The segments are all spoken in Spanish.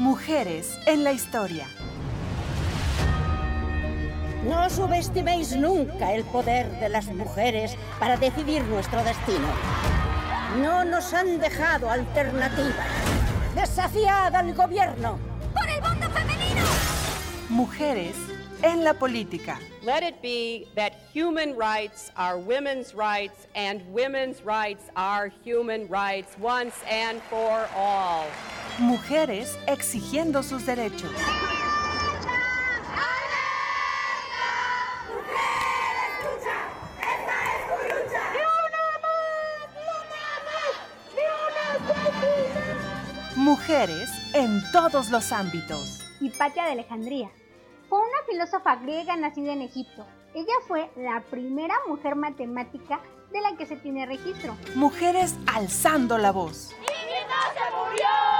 Mujeres en la historia. No subestiméis nunca el poder de las mujeres para decidir nuestro destino. No nos han dejado alternativas. Desafiad al gobierno. ¡Por el voto femenino! Mujeres en la política. Let it be that human rights are women's rights and women's rights are human rights once and for all. Mujeres exigiendo sus derechos. Mujeres en todos los ámbitos. Hipatia de Alejandría. Fue una filósofa griega nacida en Egipto. Ella fue la primera mujer matemática de la que se tiene registro. Mujeres alzando la voz. ¡Iggy no se murió!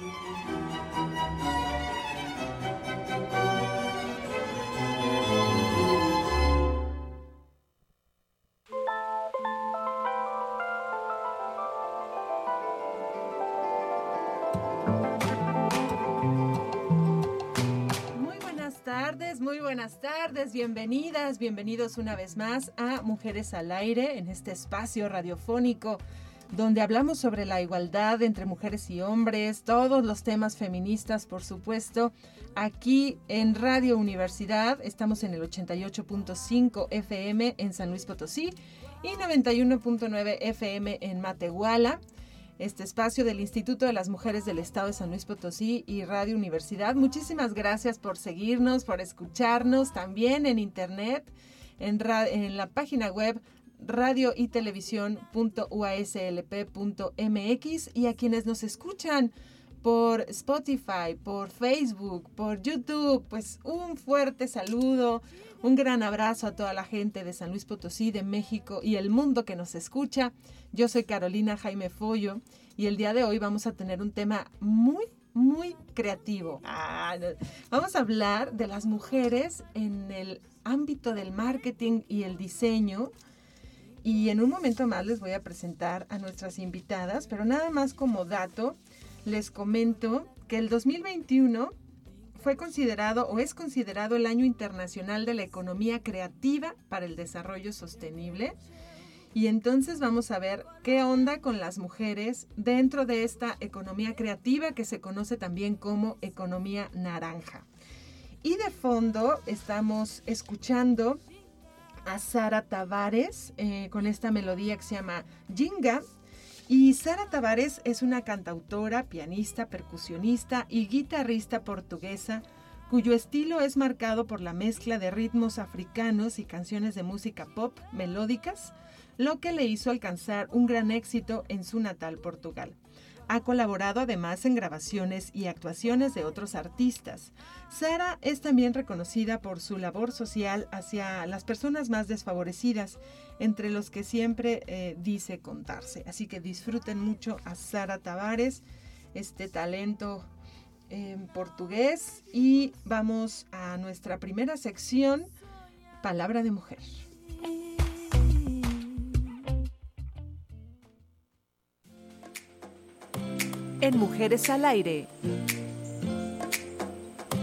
Muy buenas tardes, bienvenidas, bienvenidos una vez más a Mujeres al Aire en este espacio radiofónico donde hablamos sobre la igualdad entre mujeres y hombres, todos los temas feministas, por supuesto. Aquí en Radio Universidad estamos en el 88.5 FM en San Luis Potosí y 91.9 FM en Matehuala. Este espacio del Instituto de las Mujeres del Estado de San Luis Potosí y Radio Universidad. Muchísimas gracias por seguirnos, por escucharnos también en internet, en, en la página web radio y televisión.uaslp.mx y a quienes nos escuchan por Spotify, por Facebook, por YouTube, pues un fuerte saludo, un gran abrazo a toda la gente de San Luis Potosí, de México y el mundo que nos escucha. Yo soy Carolina Jaime Follo y el día de hoy vamos a tener un tema muy muy creativo. Ah, vamos a hablar de las mujeres en el ámbito del marketing y el diseño. Y en un momento más les voy a presentar a nuestras invitadas, pero nada más como dato, les comento que el 2021 fue considerado o es considerado el año internacional de la economía creativa para el desarrollo sostenible. Y entonces vamos a ver qué onda con las mujeres dentro de esta economía creativa que se conoce también como economía naranja. Y de fondo estamos escuchando a Sara Tavares eh, con esta melodía que se llama Jinga. Y Sara Tavares es una cantautora, pianista, percusionista y guitarrista portuguesa cuyo estilo es marcado por la mezcla de ritmos africanos y canciones de música pop melódicas, lo que le hizo alcanzar un gran éxito en su natal Portugal. Ha colaborado además en grabaciones y actuaciones de otros artistas. Sara es también reconocida por su labor social hacia las personas más desfavorecidas, entre los que siempre eh, dice contarse. Así que disfruten mucho a Sara Tavares, este talento en portugués. Y vamos a nuestra primera sección, Palabra de Mujer. En Mujeres al Aire.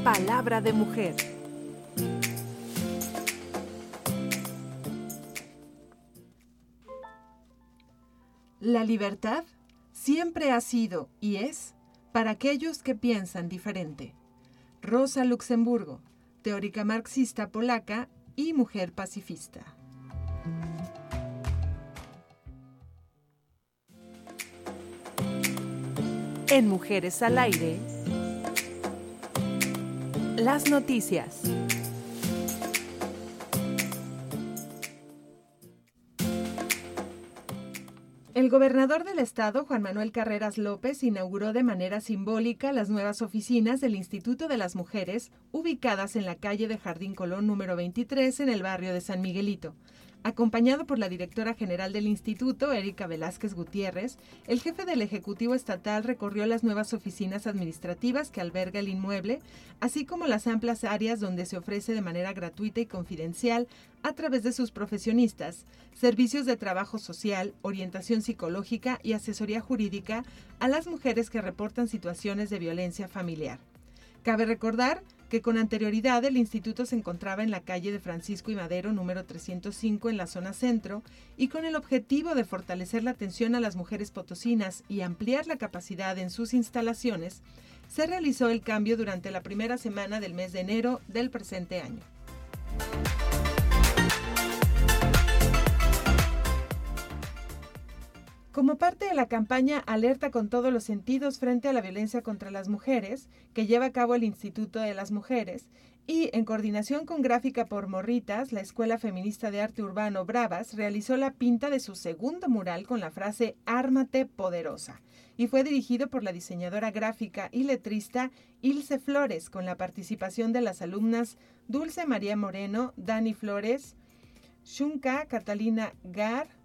Palabra de mujer. La libertad siempre ha sido y es para aquellos que piensan diferente. Rosa Luxemburgo, teórica marxista polaca y mujer pacifista. En Mujeres al Aire, las noticias. El gobernador del estado, Juan Manuel Carreras López, inauguró de manera simbólica las nuevas oficinas del Instituto de las Mujeres, ubicadas en la calle de Jardín Colón número 23 en el barrio de San Miguelito. Acompañado por la directora general del instituto, Erika Velázquez Gutiérrez, el jefe del Ejecutivo Estatal recorrió las nuevas oficinas administrativas que alberga el inmueble, así como las amplias áreas donde se ofrece de manera gratuita y confidencial, a través de sus profesionistas, servicios de trabajo social, orientación psicológica y asesoría jurídica a las mujeres que reportan situaciones de violencia familiar. Cabe recordar que con anterioridad el instituto se encontraba en la calle de Francisco y Madero número 305 en la zona centro y con el objetivo de fortalecer la atención a las mujeres potosinas y ampliar la capacidad en sus instalaciones, se realizó el cambio durante la primera semana del mes de enero del presente año. Como parte de la campaña Alerta con todos los sentidos frente a la violencia contra las mujeres, que lleva a cabo el Instituto de las Mujeres, y en coordinación con Gráfica por Morritas, la Escuela Feminista de Arte Urbano Bravas realizó la pinta de su segundo mural con la frase Ármate Poderosa, y fue dirigido por la diseñadora gráfica y letrista Ilse Flores, con la participación de las alumnas Dulce María Moreno, Dani Flores, Shunka Catalina Gar,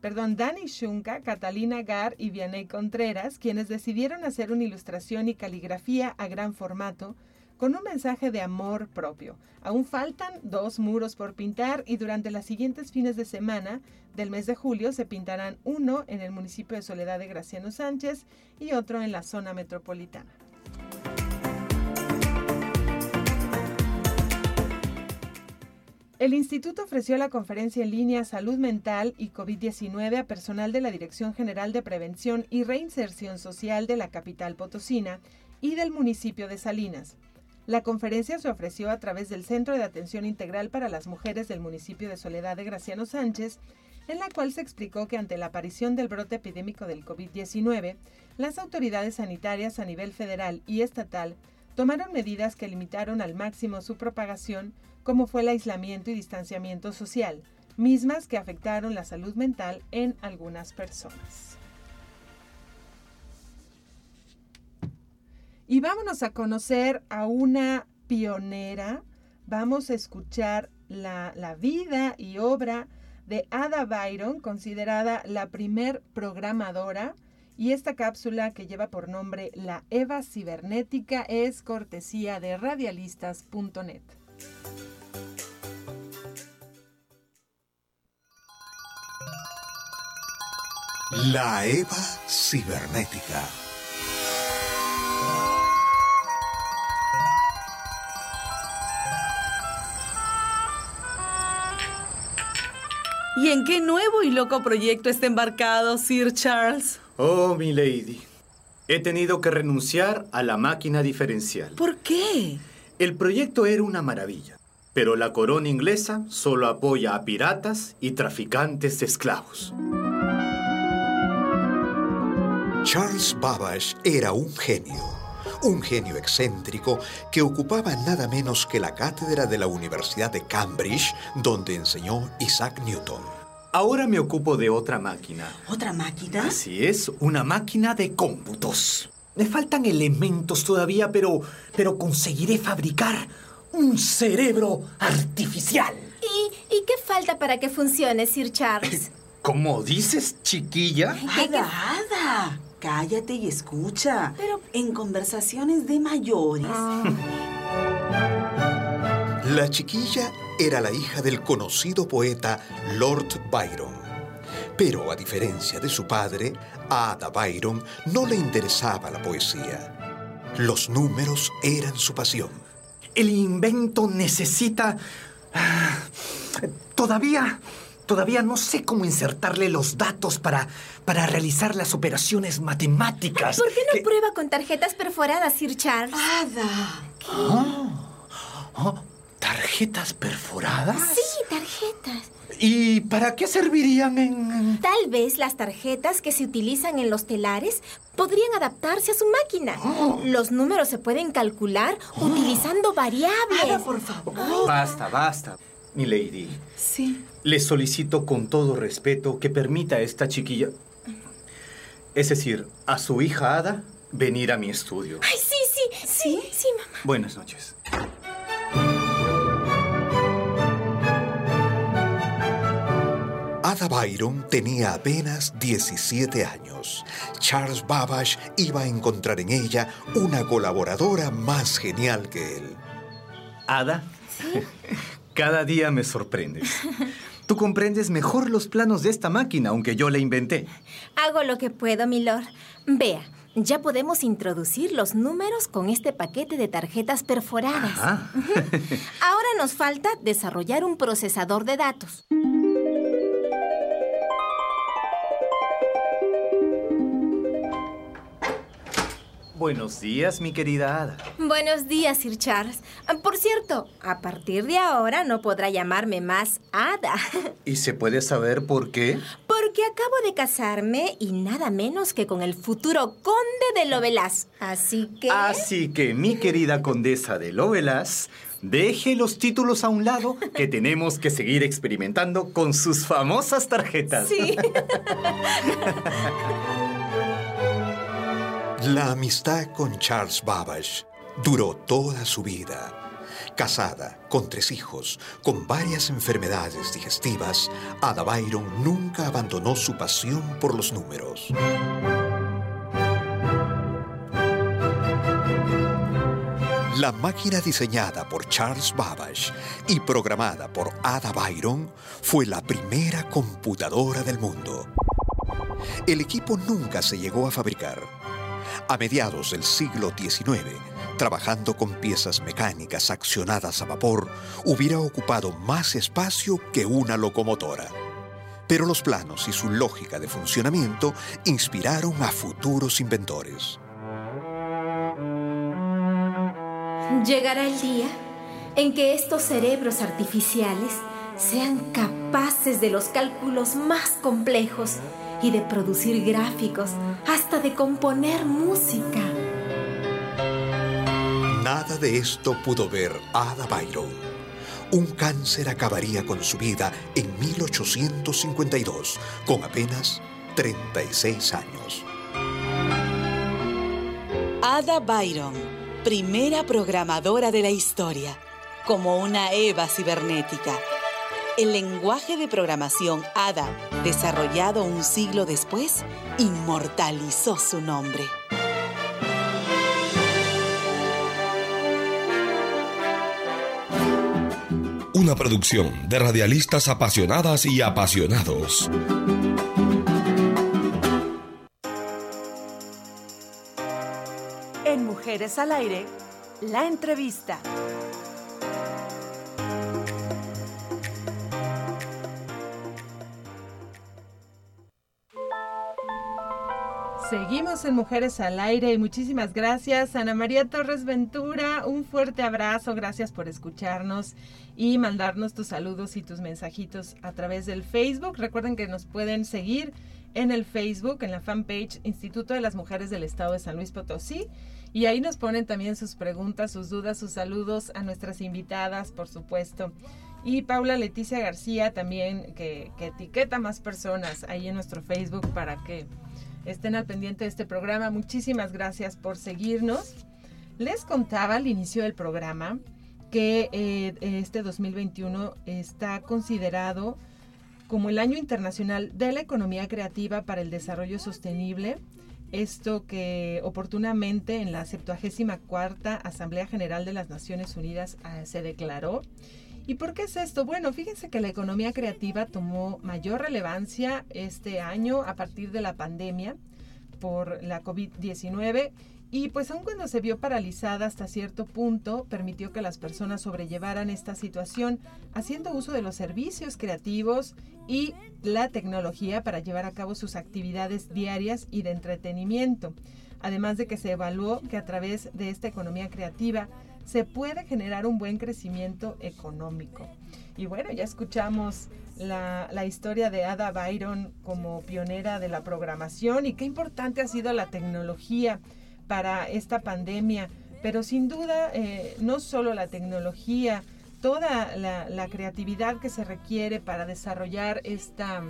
perdón, Dani Shunka, Catalina Gar y Vianey Contreras, quienes decidieron hacer una ilustración y caligrafía a gran formato con un mensaje de amor propio. Aún faltan dos muros por pintar y durante las siguientes fines de semana del mes de julio se pintarán uno en el municipio de Soledad de Graciano Sánchez y otro en la zona metropolitana. El instituto ofreció la conferencia en línea Salud Mental y COVID-19 a personal de la Dirección General de Prevención y Reinserción Social de la capital potosina y del municipio de Salinas. La conferencia se ofreció a través del Centro de Atención Integral para las Mujeres del municipio de Soledad de Graciano Sánchez, en la cual se explicó que ante la aparición del brote epidémico del COVID-19, las autoridades sanitarias a nivel federal y estatal tomaron medidas que limitaron al máximo su propagación, como fue el aislamiento y distanciamiento social, mismas que afectaron la salud mental en algunas personas. Y vámonos a conocer a una pionera. Vamos a escuchar la, vida y obra de Ada Byron, considerada la primer programadora. Y esta cápsula que lleva por nombre La Eva Cibernética es cortesía de radialistas.net. La Eva Cibernética. ¿Y en qué nuevo y loco proyecto está embarcado Sir Charles? Oh, mi lady. He tenido que renunciar a la máquina diferencial. ¿Por qué? El proyecto era una maravilla, pero la corona inglesa solo apoya a piratas y traficantes de esclavos. Charles Babbage era un genio, un genio excéntrico que ocupaba nada menos que la cátedra de la Universidad de Cambridge, donde enseñó Isaac Newton. Ahora me ocupo de otra máquina. ¿Otra máquina? Así es, una máquina de cómputos. Me faltan elementos todavía, pero, pero conseguiré fabricar un cerebro artificial. ¿Y, ¿Y qué falta para que funcione, Sir Charles? ¿Cómo dices, chiquilla? Ada, Ada, cállate y escucha. Pero en conversaciones de mayores. La chiquilla era la hija del conocido poeta Lord Byron. Pero a diferencia de su padre, a Ada Byron no le interesaba la poesía. Los números eran su pasión. El invento necesita... ah, Todavía... Todavía no sé cómo insertarle los datos para, para realizar las operaciones matemáticas. ¿Por qué no que- prueba con tarjetas perforadas, Sir Charles? Ada. Oh, ¿Tarjetas perforadas? Sí, tarjetas. ¿Y para qué servirían en...? Tal vez las tarjetas que se utilizan en los telares podrían adaptarse a su máquina. Los números se pueden calcular utilizando variables. Ada, por favor. Basta, basta. Mi lady, Sí. le solicito con todo respeto que permita a esta chiquilla... es decir, a su hija Ada, venir a mi estudio. Ay, sí, sí, sí, sí, mamá. Buenas noches. Ada Byron tenía apenas 17 años. Charles Babbage iba a encontrar en ella una colaboradora más genial que él. Ada, cada día me sorprendes. Tú comprendes mejor los planos de esta máquina, aunque yo la inventé. Hago lo que puedo, milord. Vea, ya podemos introducir los números con este paquete de tarjetas perforadas. Ah. Ahora nos falta desarrollar un procesador de datos. Buenos días, mi querida Ada. Buenos días, Sir Charles. Por cierto, a partir de ahora no podrá llamarme más Ada. ¿Y se puede saber por qué? Porque acabo de casarme y nada menos que con el futuro conde de Lovelas. Así que... Así que, mi querida condesa de Lovelas, deje los títulos a un lado, que tenemos que seguir experimentando con sus famosas tarjetas. Sí. La amistad con Charles Babbage duró toda su vida. Casada, con tres hijos, con varias enfermedades digestivas, Ada Byron nunca abandonó su pasión por los números. La máquina diseñada por Charles Babbage y programada por Ada Byron fue la primera computadora del mundo. El equipo nunca se llegó a fabricar. A mediados del siglo XIX, trabajando con piezas mecánicas accionadas a vapor, hubiera ocupado más espacio que una locomotora. Pero los planos y su lógica de funcionamiento inspiraron a futuros inventores. Llegará el día en que estos cerebros artificiales sean capaces de los cálculos más complejos y de producir gráficos, hasta de componer música. Nada de esto pudo ver Ada Byron. Un cáncer acabaría con su vida en 1852, con apenas 36 años. Ada Byron, primera programadora de la historia, como una Eva cibernética. El lenguaje de programación ADA, desarrollado un siglo después, inmortalizó su nombre. Una producción de radialistas apasionadas y apasionados. En Mujeres al Aire, la entrevista. En Mujeres al Aire y muchísimas gracias Ana María Torres Ventura. Un fuerte abrazo, gracias por escucharnos y mandarnos tus saludos y tus mensajitos a través del Facebook. Recuerden que nos pueden seguir en el Facebook, en la fanpage Instituto de las Mujeres del Estado de San Luis Potosí. Y ahí nos ponen también sus preguntas, sus dudas, sus saludos a nuestras invitadas, por supuesto. Y Paula Leticia García también, que, que etiqueta más personas ahí en nuestro Facebook para que estén al pendiente de este programa. Muchísimas gracias por seguirnos. Les contaba al inicio del programa que eh, este 2021 está considerado como el año internacional de la economía creativa para el desarrollo sostenible. Esto que oportunamente en la 74 Asamblea General de las Naciones Unidas ah, se declaró. ¿Y por qué es esto? Bueno, fíjense que la economía creativa tomó mayor relevancia este año a partir de la pandemia por la COVID-19 y pues aun cuando se vio paralizada hasta cierto punto, permitió que las personas sobrellevaran esta situación haciendo uso de los servicios creativos y la tecnología para llevar a cabo sus actividades diarias y de entretenimiento. Además de que se evaluó que a través de esta economía creativa se puede generar un buen crecimiento económico. Y bueno, ya escuchamos la, la, historia de Ada Byron como pionera de la programación y qué importante ha sido la tecnología para esta pandemia. Pero sin duda, eh, no solo la tecnología, toda la, la, creatividad que se requiere para desarrollar esta,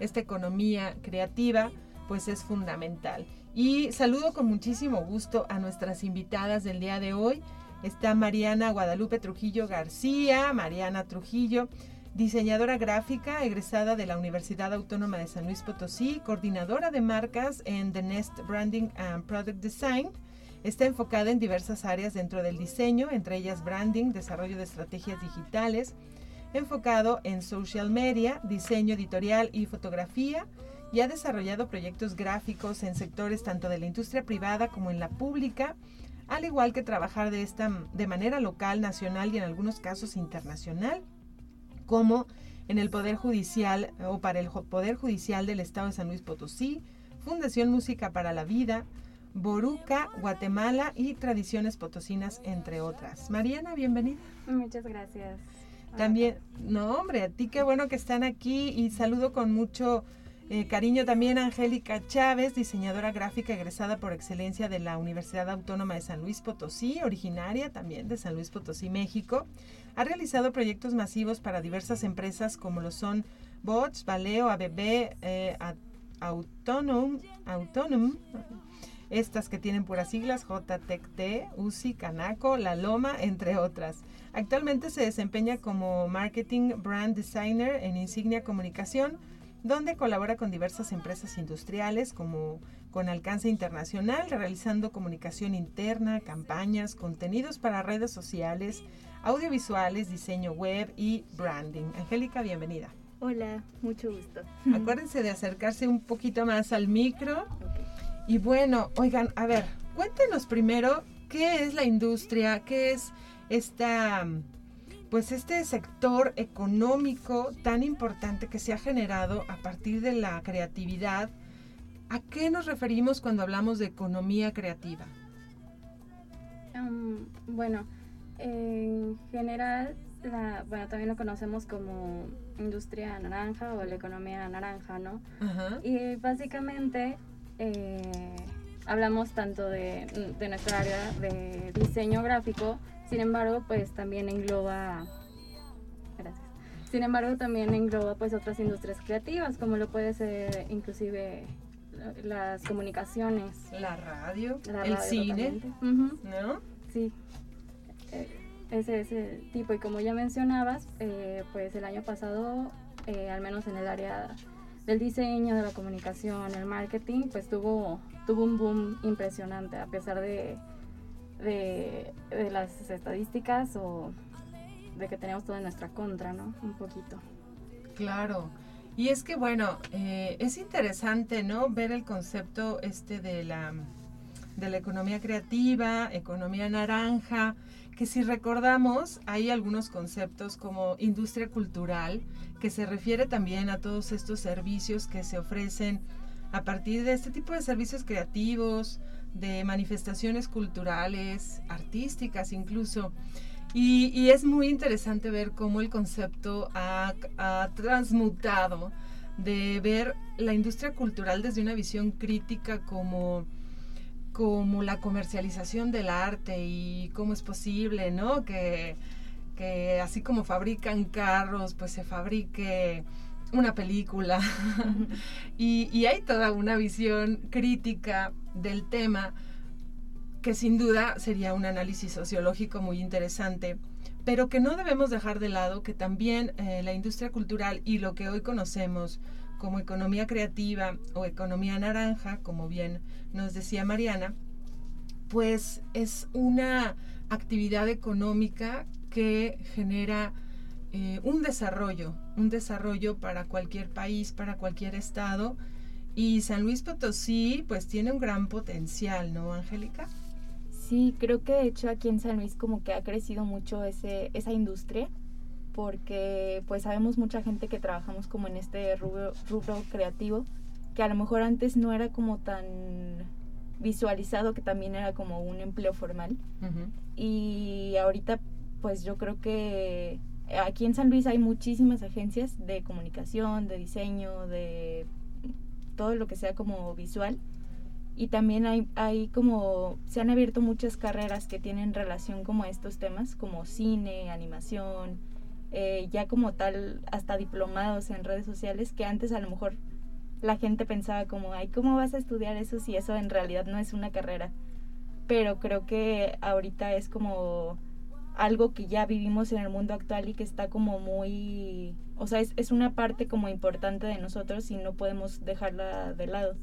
esta economía creativa pues es fundamental. Y saludo con muchísimo gusto a nuestras invitadas del día de hoy. Está Mariana Guadalupe Trujillo García, Mariana Trujillo, diseñadora gráfica egresada de la Universidad Autónoma de San Luis Potosí, coordinadora de marcas en The Nest Branding and Product Design. Está enfocada en diversas áreas dentro del diseño, entre ellas branding, desarrollo de estrategias digitales, enfocado en social media, diseño editorial y fotografía, y ha desarrollado proyectos gráficos en sectores tanto de la industria privada como en la pública, al igual que trabajar de, esta, de manera local, nacional y en algunos casos internacional, como en el Poder Judicial o para el Poder Judicial del Estado de San Luis Potosí, Fundación Música para la Vida, Boruca, Guatemala y Tradiciones Potosinas, entre otras. Mariana, bienvenida. Muchas gracias. También, no hombre, a ti qué bueno que están aquí y saludo con mucho eh, cariño también Angélica Chávez, diseñadora gráfica egresada por excelencia de la Universidad Autónoma de San Luis Potosí, originaria también de San Luis Potosí, México. Ha realizado proyectos masivos para diversas empresas como lo son Bots, Valeo, ABB, eh, Autonom, estas que tienen puras siglas, JTECT, UCI, Canaco, La Loma, entre otras. Actualmente se desempeña como Marketing Brand Designer en Insignia Comunicación, donde colabora con diversas empresas industriales como con alcance internacional, realizando comunicación interna, campañas, contenidos para redes sociales, audiovisuales, diseño web y branding. Angélica, bienvenida. Hola, mucho gusto. Acuérdense de acercarse un poquito más al micro. Y bueno, oigan, a ver, cuéntenos primero qué es la industria, qué es esta pues este sector económico tan importante que se ha generado a partir de la creatividad, ¿a qué nos referimos cuando hablamos de economía creativa? bueno, en general, bueno, también lo conocemos como industria naranja o la economía naranja, ¿no? Y básicamente eh, hablamos tanto de, de nuestra área de diseño gráfico, sin embargo, pues también engloba gracias. Sin embargo, también engloba pues otras industrias creativas, como lo puede ser inclusive las comunicaciones, la radio, el cine, ¿no? Sí. Eh, ese es el tipo y como ya mencionabas, eh, pues el año pasado, eh, al menos en el área del diseño, de la comunicación, el marketing, pues tuvo tuvo un boom impresionante a pesar de de, las estadísticas o de que tenemos todo en nuestra contra, ¿no? Un poquito. Claro. Y es que, bueno, eh, es interesante, ¿no? Ver el concepto este de la, de la economía creativa, economía naranja, que si recordamos, hay algunos conceptos como industria cultural, que se refiere también a todos estos servicios que se ofrecen a partir de este tipo de servicios creativos, de manifestaciones culturales, artísticas incluso. Y, es muy interesante ver cómo el concepto ha, transmutado de ver la industria cultural desde una visión crítica como, como la comercialización del arte y cómo es posible, ¿no? Que, que así como fabrican carros, pues se fabrique una película. y, hay toda una visión crítica del tema que sin duda sería un análisis sociológico muy interesante, pero que no debemos dejar de lado que también eh, la industria cultural y lo que hoy conocemos como economía creativa o economía naranja, como bien nos decía Mariana, pues es una actividad económica que genera eh, un desarrollo, un desarrollo para cualquier país, para cualquier estado. Y San Luis Potosí pues tiene un gran potencial, ¿no, Angélica? Sí, creo que de hecho aquí en San Luis como que ha crecido mucho ese, esa industria porque pues sabemos mucha gente que trabajamos como en este rubro, rubro creativo que a lo mejor antes no era como tan visualizado que también era como un empleo formal y ahorita pues yo creo que aquí en San Luis hay muchísimas agencias de comunicación, de diseño, de todo lo que sea como visual. Y también hay, hay como, se han abierto muchas carreras que tienen relación como a estos temas, como cine, animación, eh, ya como tal, hasta diplomados en redes sociales, que antes a lo mejor la gente pensaba como, ay, ¿cómo vas a estudiar eso si eso en realidad no es una carrera? Pero creo que ahorita es como algo que ya vivimos en el mundo actual y que está como muy, o sea, es, es una parte como importante de nosotros y no podemos dejarla de lado.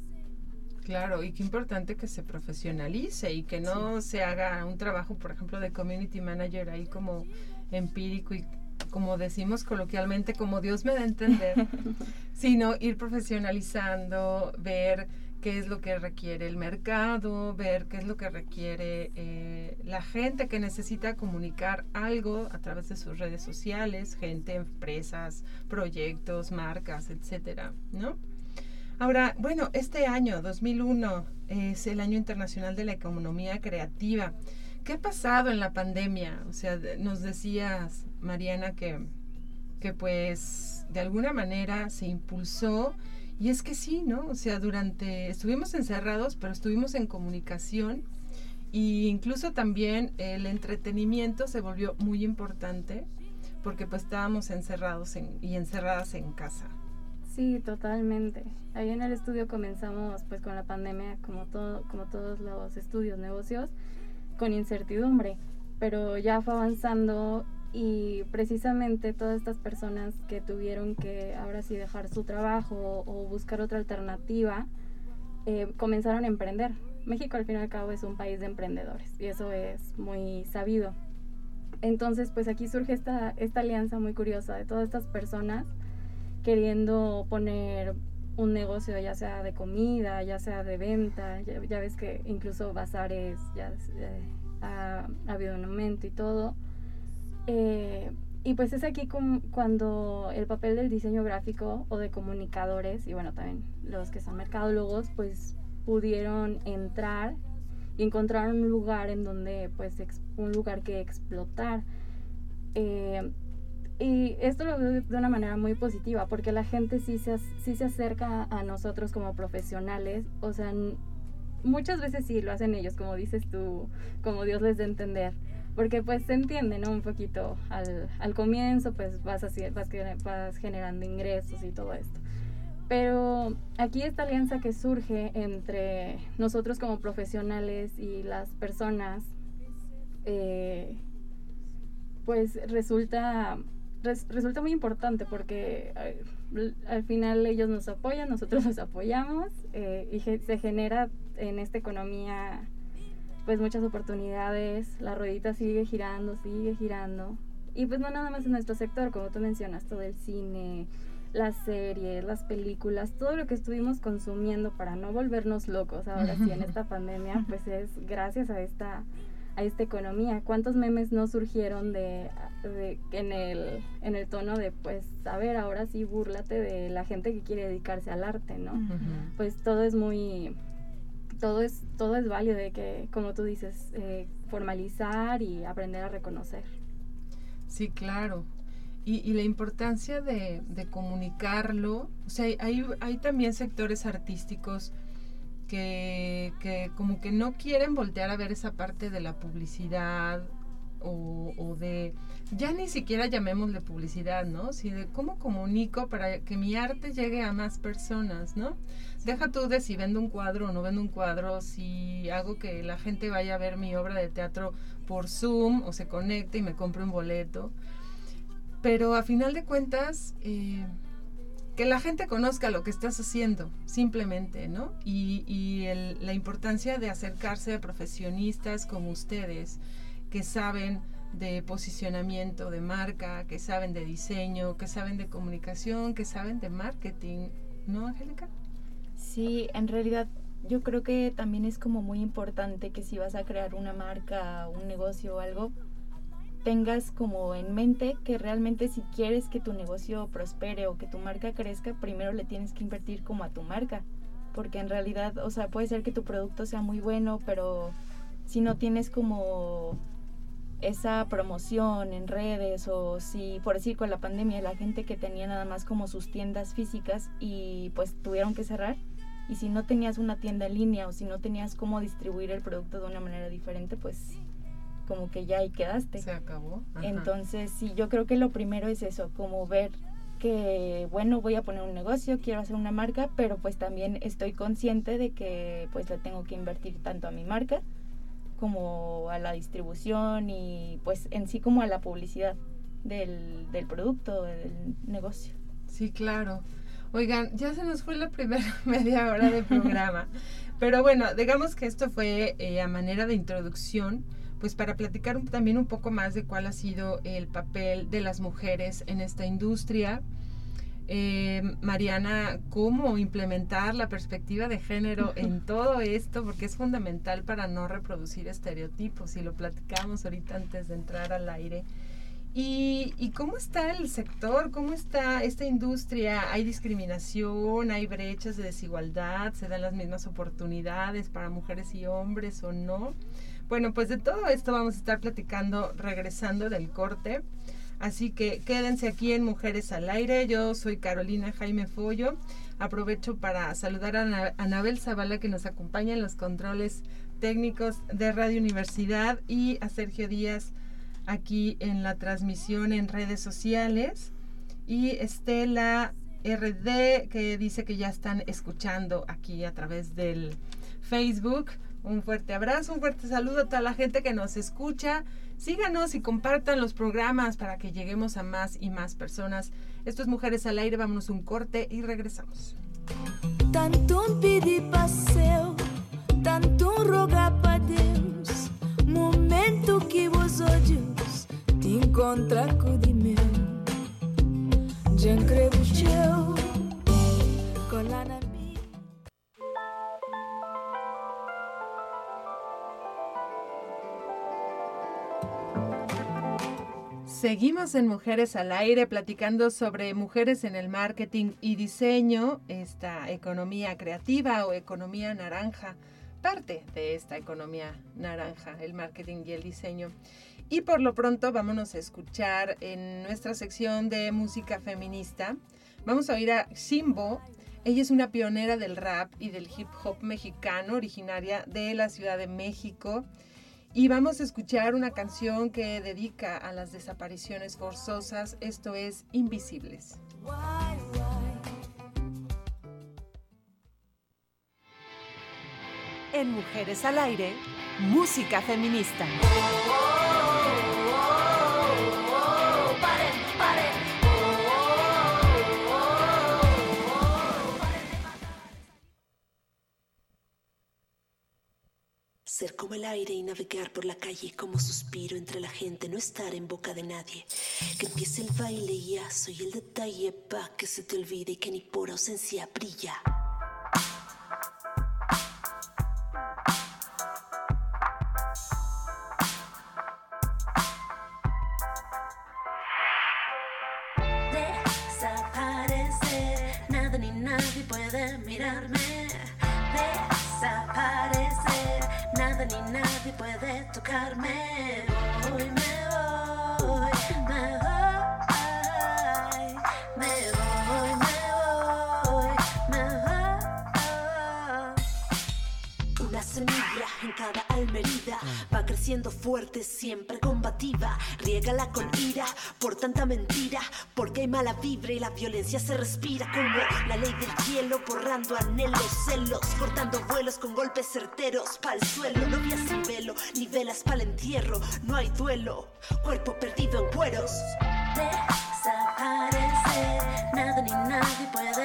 Claro, y qué importante que se profesionalice y que no se haga un trabajo, por ejemplo, de community manager ahí como empírico y como decimos coloquialmente, como Dios me da a entender, sino ir profesionalizando, ver qué es lo que requiere el mercado, ver qué es lo que requiere eh, la gente que necesita comunicar algo a través de sus redes sociales, gente, empresas, proyectos, marcas, etcétera, ¿no? Ahora, bueno, este año, 2001, es el año internacional de la economía creativa. ¿Qué ha pasado en la pandemia? O sea, nos decías, Mariana, que, que pues de alguna manera se impulsó. Y es que sí, ¿no? O sea, durante, estuvimos encerrados, pero estuvimos en comunicación. Y incluso también el entretenimiento se volvió muy importante porque pues estábamos encerrados y encerradas en casa. Sí, totalmente. Ahí en el estudio comenzamos pues con la pandemia como todo como todos los estudios, negocios con incertidumbre, pero ya fue avanzando y precisamente todas estas personas que tuvieron que ahora sí dejar su trabajo o buscar otra alternativa eh, comenzaron a emprender. México al fin y al cabo es un país de emprendedores y eso es muy sabido. Entonces pues aquí surge esta, esta alianza muy curiosa de todas estas personas queriendo poner un negocio ya sea de comida, ya sea de venta, ya, ves que incluso bazares ya eh, ha, habido un aumento y todo. Eh, y pues es aquí cuando el papel del diseño gráfico o de comunicadores, y bueno, también los que son mercadólogos, pues pudieron entrar y encontrar un lugar en donde, pues, un lugar que explotar. Eh, y esto lo veo de una manera muy positiva, porque la gente sí se, sí se acerca a nosotros como profesionales, o sea, muchas veces sí lo hacen ellos, como dices tú, como Dios les a entender, porque pues se entiende, ¿no? Un poquito al, al comienzo, pues vas, así, vas, vas generando ingresos y todo esto. Pero aquí esta alianza que surge entre nosotros como profesionales y las personas, eh, pues resulta resulta muy importante porque eh, al final ellos nos apoyan, nosotros los apoyamos eh, y se genera en esta economía pues muchas oportunidades, la ruedita sigue girando, sigue girando. Y pues no nada más en nuestro sector, como tú mencionas, todo el cine, las series, las películas, todo lo que estuvimos consumiendo para no volvernos locos ahora sí en esta pandemia, pues es gracias a esta a esta economía. ¿Cuántos memes no surgieron de, en, el, en el tono de, pues, a ver, ahora sí, búrlate de la gente que quiere dedicarse al arte, ¿no? Pues todo es muy, todo es, todo es válido de que, como tú dices, eh, formalizar y aprender a reconocer. Sí, claro. Y, la importancia de, de, comunicarlo, o sea, hay, hay también sectores artísticos que, que, como que no quieren voltear a ver esa parte de la publicidad o, de, ya ni siquiera llamémosle publicidad, ¿no? Si de cómo comunico para que mi arte llegue a más personas, ¿no? Deja tú de si vendo un cuadro o no vendo un cuadro, si hago que la gente vaya a ver mi obra de teatro por Zoom o se conecte y me compre un boleto. Pero a final de cuentas, eh, que la gente conozca lo que estás haciendo, simplemente, ¿no? Y, la importancia de acercarse a profesionistas como ustedes, que saben de posicionamiento de marca, que saben de diseño, que saben de comunicación, que saben de marketing, ¿no, Angélica? Sí, en realidad yo creo que también es como muy importante que si vas a crear una marca, un negocio o algo, tengas como en mente que realmente si quieres que tu negocio prospere o que tu marca crezca, primero le tienes que invertir como a tu marca. Porque en realidad, o sea, puede ser que tu producto sea muy bueno, pero si no tienes como esa promoción en redes o si, por decir, con la pandemia, la gente que tenía nada más como sus tiendas físicas y pues tuvieron que cerrar, y si no tenías una tienda en línea o si no tenías cómo distribuir el producto de una manera diferente, pues como que ya ahí quedaste. Se acabó. Entonces, sí, yo creo que lo primero es eso, como ver que bueno, voy a poner un negocio, quiero hacer una marca, pero pues también estoy consciente de que pues le tengo que invertir tanto a mi marca como a la distribución y pues en sí como a la publicidad del, del producto, del negocio. Sí, claro. Oigan, ya se nos fue la primera media hora de programa, pero bueno, digamos que esto fue eh, a manera de introducción, pues para platicar también un poco más de cuál ha sido el papel de las mujeres en esta industria. Eh, Mariana, cómo implementar la perspectiva de género en todo esto, porque es fundamental para no reproducir estereotipos, y lo platicamos ahorita antes de entrar al aire. ¿Y, cómo está el sector? ¿Cómo está esta industria? ¿Hay discriminación? ¿Hay brechas de desigualdad? ¿Se dan las mismas oportunidades para mujeres y hombres o no? Bueno, pues de todo esto vamos a estar platicando regresando del corte. Así que quédense aquí en Mujeres al Aire. Yo soy Carolina Jaime Follo. Aprovecho para saludar a Anabel Zavala que nos acompaña en los controles técnicos de Radio Universidad y a Sergio Díaz aquí en la transmisión en redes sociales. Y Estela RD que dice que ya están escuchando aquí a través del Facebook. Un fuerte abrazo, un fuerte saludo a toda la gente que nos escucha. Síganos y compartan los programas para que lleguemos a más y más personas. Esto es Mujeres al Aire, vámonos un corte y regresamos. Tanto paseo, tanto un momento que vos te creio Seguimos en Mujeres al Aire platicando sobre mujeres en el marketing y diseño, esta economía creativa o economía naranja, parte de esta economía naranja, el marketing y el diseño. Y por lo pronto vámonos a escuchar en nuestra sección de música feminista. Vamos a oír a Simbo. Ella es una pionera del rap y del hip hop mexicano, originaria de la Ciudad de México. Y vamos a escuchar una canción que dedica a las desapariciones forzosas, esto es Invisibles. En Mujeres al Aire, música feminista. Ser como el aire y navegar por la calle como suspiro entre la gente, no estar en boca de nadie. Que empiece el baile y ya soy el detalle pa' que se te olvide y que ni por ausencia brilla. Creciendo fuerte, siempre combativa. Riégala con ira por tanta mentira, porque hay mala vibra y la violencia se respira como la ley del cielo, borrando anhelos, celos, cortando vuelos con golpes certeros pa'l suelo. No vi sin velo, ni velas pa'l entierro, no hay duelo, cuerpo perdido en cueros. Desaparecer, nada ni nadie puede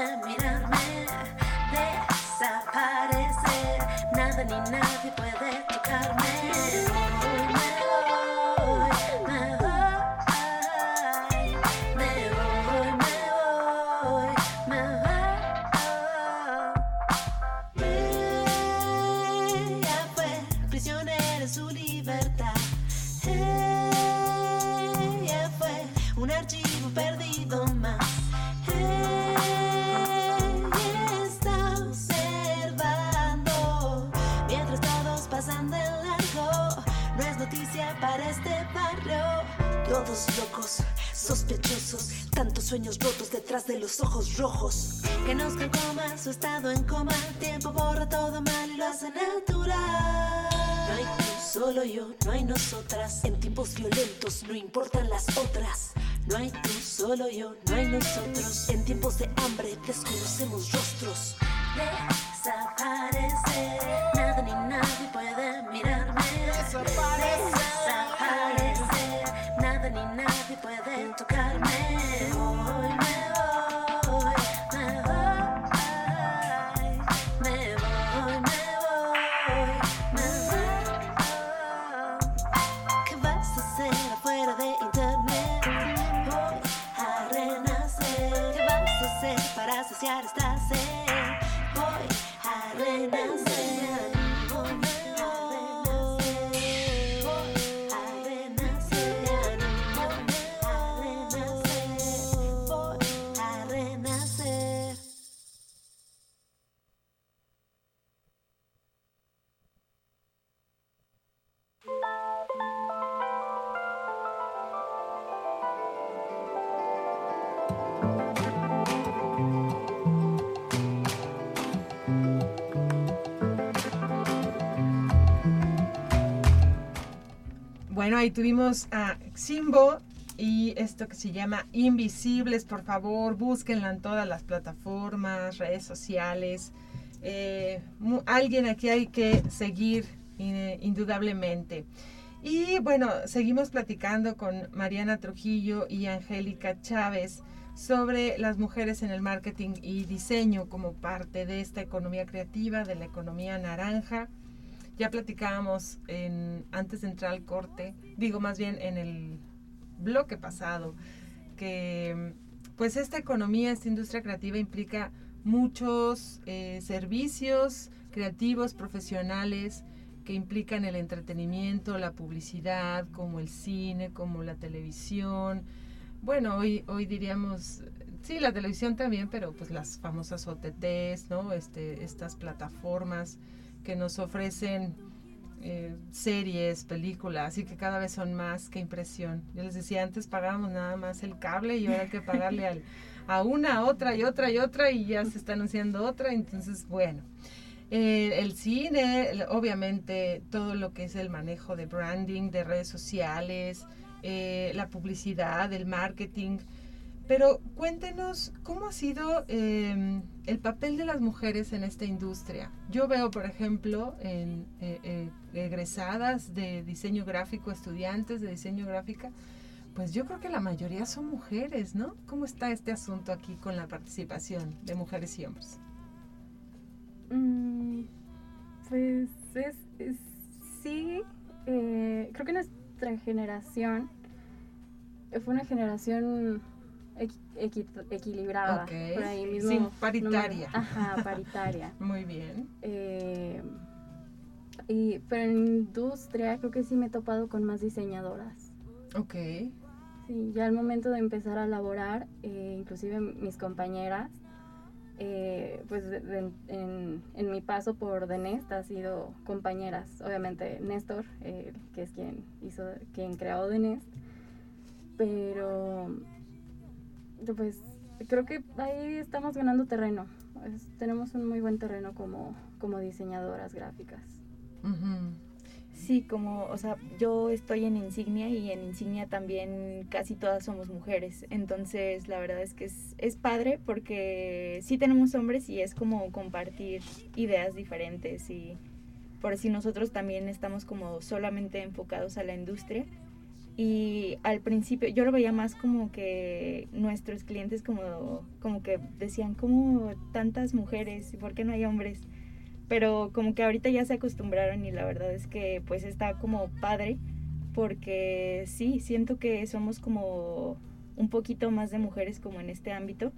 sospechosos, tantos sueños rotos detrás de los ojos rojos. Que nos coma su estado en coma, tiempo borra todo mal y lo hace natural. No hay tú, solo yo, no hay nosotras. En tiempos violentos no importan las otras. No hay tú, solo yo, no hay nosotros. En tiempos de hambre desconocemos rostros. Desaparecer, nada ni nadie puede mirarme. Desaparecer, Bueno, ahí tuvimos a Ximbo y esto que se llama Invisibles. Por favor, búsquenla en todas las plataformas, redes sociales. Eh, alguien aquí hay que seguir indudablemente. Y bueno, seguimos platicando con Mariana Trujillo y Angélica Chávez sobre las mujeres en el marketing y diseño como parte de esta economía creativa, de la economía naranja. Ya platicábamos en, antes de entrar al corte, digo más bien en el bloque pasado, que pues esta economía, esta industria creativa implica muchos eh, servicios creativos, profesionales, que implican el entretenimiento, la publicidad, como el cine, como la televisión. Bueno, hoy, hoy diríamos, sí, la televisión también, pero pues las famosas OTTs, ¿no? Este, estas plataformas que nos ofrecen eh, series, películas y que cada vez son más, qué impresión. Yo les decía, antes pagábamos nada más el cable y ahora hay que pagarle al, a una, otra y otra y otra y ya se está anunciando otra, entonces bueno. Eh, el cine, obviamente todo lo que es el manejo de branding, de redes sociales, eh, la publicidad, el marketing. Pero cuéntenos cómo ha sido eh, el papel de las mujeres en esta industria. Yo veo, por ejemplo, en eh, eh, egresadas de diseño gráfico, estudiantes de diseño gráfica, pues yo creo que la mayoría son mujeres, ¿no? ¿Cómo está este asunto aquí con la participación de mujeres y hombres? Mm, pues es, es- sí, eh, creo que nuestra generación fue una generación equi- equi- equilibrada. Ok, Por ahí mismo. sí, no me- paritaria. ajá, paritaria. Muy bien. Eh, y, pero en industria creo que sí me he topado con más diseñadoras. Ok. Sí, ya al momento de empezar a laborar, eh, inclusive mis compañeras, eh, pues de- de- en, en mi paso por Denest ha sido compañeras, obviamente Néstor, eh, que es quien hizo, quien creó Denest, pero pues creo que ahí estamos ganando terreno, Es- tenemos un muy buen terreno como, como diseñadoras gráficas. Sí, como, o sea, yo estoy en Insignia y en Insignia también casi todas somos mujeres. Entonces, la verdad es que es, es padre porque sí tenemos hombres y es como compartir ideas diferentes y por si nosotros también estamos como solamente enfocados a la industria. Y al principio yo lo veía más como que nuestros clientes como, como que decían, ¿cómo tantas mujeres? ¿Y por qué no hay hombres? pero como que ahorita ya se acostumbraron y la verdad es que pues está como padre porque sí, siento que somos como un poquito más de mujeres como en este ámbito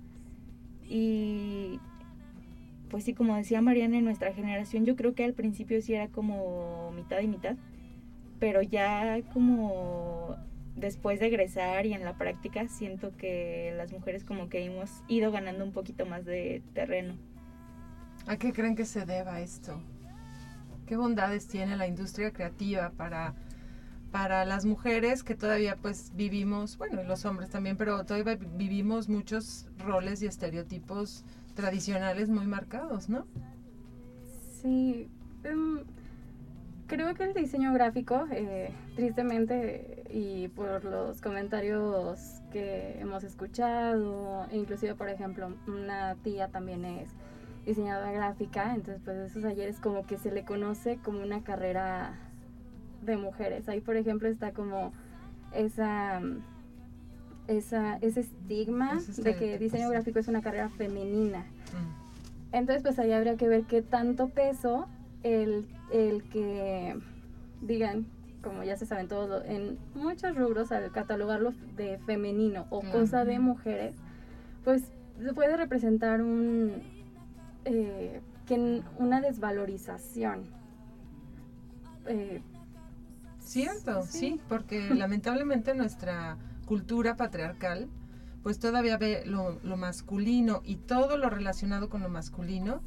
y pues sí, como decía Mariana, en nuestra generación yo creo que al principio sí era como mitad y mitad, pero ya como después de egresar y en la práctica siento que las mujeres como que hemos ido ganando un poquito más de terreno. ¿A qué creen que se deba esto? ¿Qué bondades tiene la industria creativa para, para las mujeres que todavía pues vivimos, bueno, y los hombres también, pero todavía vi- vivimos muchos roles y estereotipos tradicionales muy marcados, ¿no? Sí, em, creo que el diseño gráfico, eh, tristemente, y por los comentarios que hemos escuchado, inclusive, por ejemplo, una tía también es diseñadora gráfica, entonces pues esos ayeres como que se le conoce como una carrera de mujeres. Ahí, por ejemplo, está como esa, esa ese estigma de que diseño gráfico es una carrera femenina. Mm. Entonces, pues ahí habría que ver qué tanto peso el, el que digan, como ya se saben todos, en muchos rubros al catalogarlo de femenino o cosa de mujeres, pues puede representar un eh, que una desvalorización. Eh, Cierto, sí. porque lamentablemente nuestra cultura patriarcal pues todavía ve lo, lo masculino y todo lo relacionado con lo masculino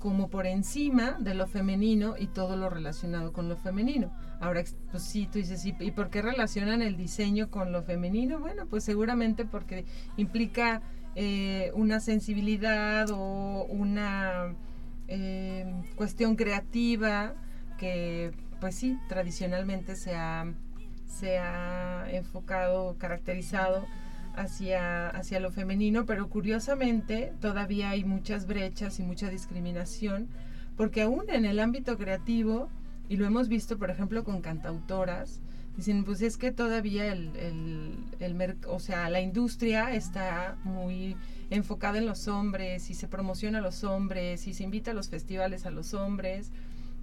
como por encima de lo femenino y todo lo relacionado con lo femenino. Ahora, pues sí, tú dices, ¿y, por qué relacionan el diseño con lo femenino? Bueno, pues seguramente porque implica eh, una sensibilidad o una eh, cuestión creativa que, pues sí, tradicionalmente se ha, se ha enfocado, caracterizado hacia, hacia lo femenino, pero curiosamente todavía hay muchas brechas y mucha discriminación, porque aún en el ámbito creativo, y lo hemos visto, por ejemplo, con cantautoras, dicen, pues es que todavía el, el, o sea, la industria está muy enfocada en los hombres y se promociona a los hombres y se invita a los festivales a los hombres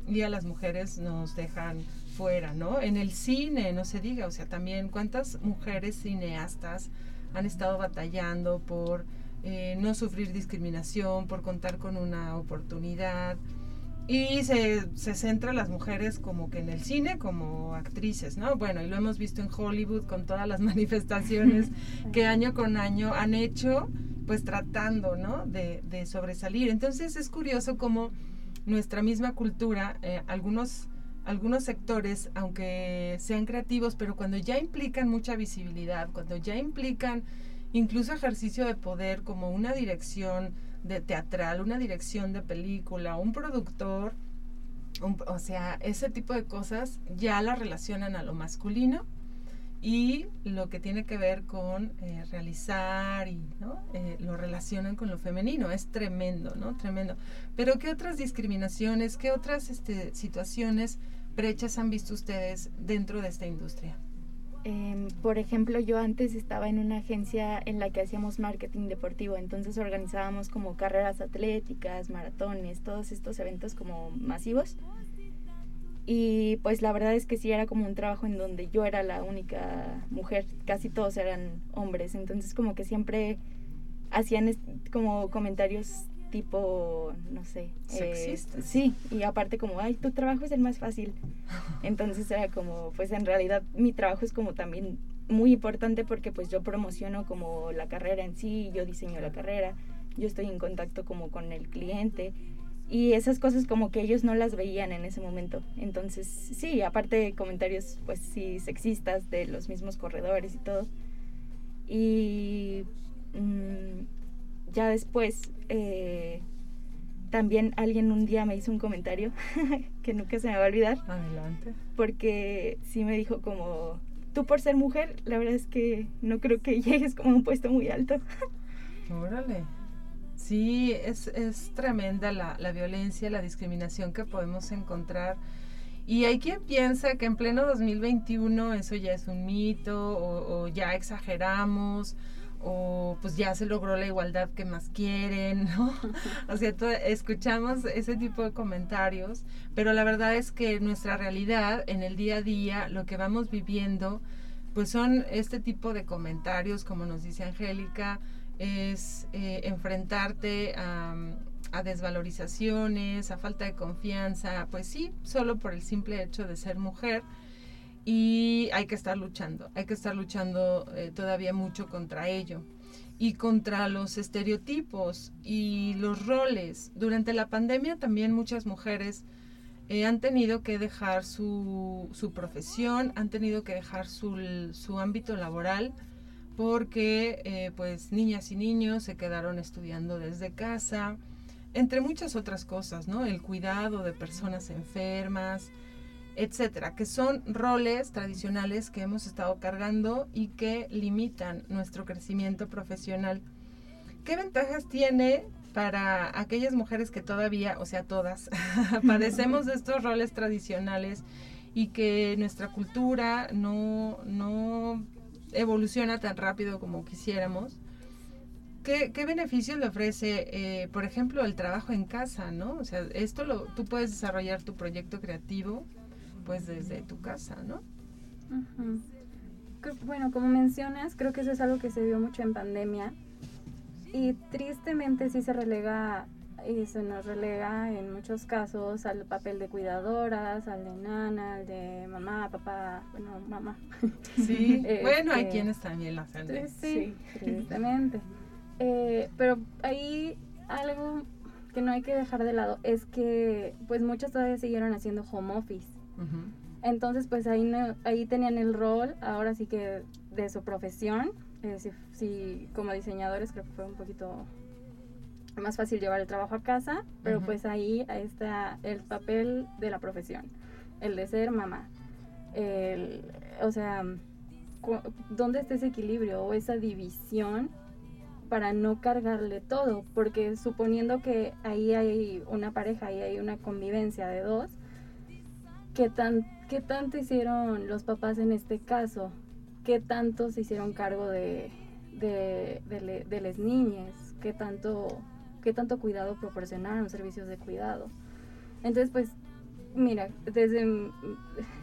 y a las mujeres nos dejan fuera, ¿no? En el cine, no se diga, o sea, también cuántas mujeres cineastas han estado batallando por eh, no sufrir discriminación, por contar con una oportunidad. Y se, se centra las mujeres como que en el cine, como actrices, ¿no? Bueno, y lo hemos visto en Hollywood con todas las manifestaciones que año con año han hecho, pues tratando, ¿no? De, de sobresalir. Entonces es curioso cómo nuestra misma cultura, eh, algunos algunos sectores, aunque sean creativos, pero cuando ya implican mucha visibilidad, cuando ya implican incluso ejercicio de poder como una dirección de teatral, una dirección de película, un productor, o sea, ese tipo de cosas ya la relacionan a lo masculino y lo que tiene que ver con eh, realizar y ¿no? Eh, lo relacionan con lo femenino. Es tremendo, ¿no? Tremendo. Pero ¿qué otras discriminaciones, qué otras este, situaciones brechas han visto ustedes dentro de esta industria? Em, por ejemplo, yo antes estaba en una agencia en la que hacíamos marketing deportivo, entonces organizábamos como carreras atléticas, maratones, todos estos eventos como masivos. Y pues la verdad es que sí era como un trabajo en donde yo era la única mujer, casi todos eran hombres, entonces como que siempre hacían como comentarios tipo, no sé. Sexista. sí, y aparte como, ay, tu trabajo es el más fácil. Entonces era como, pues en realidad mi trabajo es como también muy importante porque pues yo promociono como la carrera en sí, yo diseño la carrera, yo estoy en contacto como con el cliente y esas cosas como que ellos no las veían en ese momento. Entonces, sí, aparte comentarios pues sí sexistas de los mismos corredores y todo. Y mm, ya después eh, también alguien un día me hizo un comentario que nunca se me va a olvidar. Adelante. Porque sí me dijo como, tú por ser mujer, la verdad es que no creo que llegues como a un puesto muy alto. Órale. Sí, es, es tremenda la, la violencia, la discriminación que podemos encontrar. Y hay quien piensa que en pleno 2021 eso ya es un mito o, ya exageramos o pues ya se logró la igualdad que más quieren, ¿no? O sea, escuchamos ese tipo de comentarios, pero la verdad es que nuestra realidad en el día a día, lo que vamos viviendo, pues son este tipo de comentarios, como nos dice Angélica, es eh, enfrentarte a, desvalorizaciones, a falta de confianza, pues sí, solo por el simple hecho de ser mujer y hay que estar luchando, hay que estar luchando eh, todavía mucho contra ello y contra los estereotipos y los roles. Durante la pandemia también muchas mujeres eh, han tenido que dejar su, su, profesión, han tenido que dejar su, su ámbito laboral porque eh, pues niñas y niños se quedaron estudiando desde casa, entre muchas otras cosas, ¿no? El cuidado de personas enfermas, etcétera, que son roles tradicionales que hemos estado cargando y que limitan nuestro crecimiento profesional. ¿Qué ventajas tiene para aquellas mujeres que todavía, o sea, todas, padecemos de estos roles tradicionales y que nuestra cultura no, no evoluciona tan rápido como quisiéramos? ¿Qué, qué beneficios le ofrece, eh, por ejemplo, el trabajo en casa, no? O sea, esto lo, tú puedes desarrollar tu proyecto creativo, pues desde tu casa, ¿no? Bueno, como mencionas, creo que eso es algo que se vio mucho en pandemia y tristemente sí se relega y se nos relega en muchos casos al papel de cuidadoras, al de nana, al de mamá, papá, bueno, mamá. Sí, bueno, hay Este, quienes también lo hacen. Sí, sí, tristemente. Eh, pero ahí algo que no hay que dejar de lado es que pues muchos todavía siguieron haciendo home office. Entonces, pues ahí, no- ahí tenían el rol, ahora sí que de su profesión. Eh, si, si como diseñadores creo que fue un poquito más fácil llevar el trabajo a casa, pero pues ahí está el papel de la profesión, el de ser mamá. El, o sea, ¿dónde está ese equilibrio o esa división para no cargarle todo? Porque suponiendo que ahí hay una pareja y hay una convivencia de dos, ¿qué, tan, ¿qué tanto hicieron los papás en este caso? ¿Qué tanto se hicieron cargo de, de, de, de las niñas? ¿Qué tanto, ¿Qué tanto cuidado proporcionaron, servicios de cuidado? Entonces, pues, mira, desde,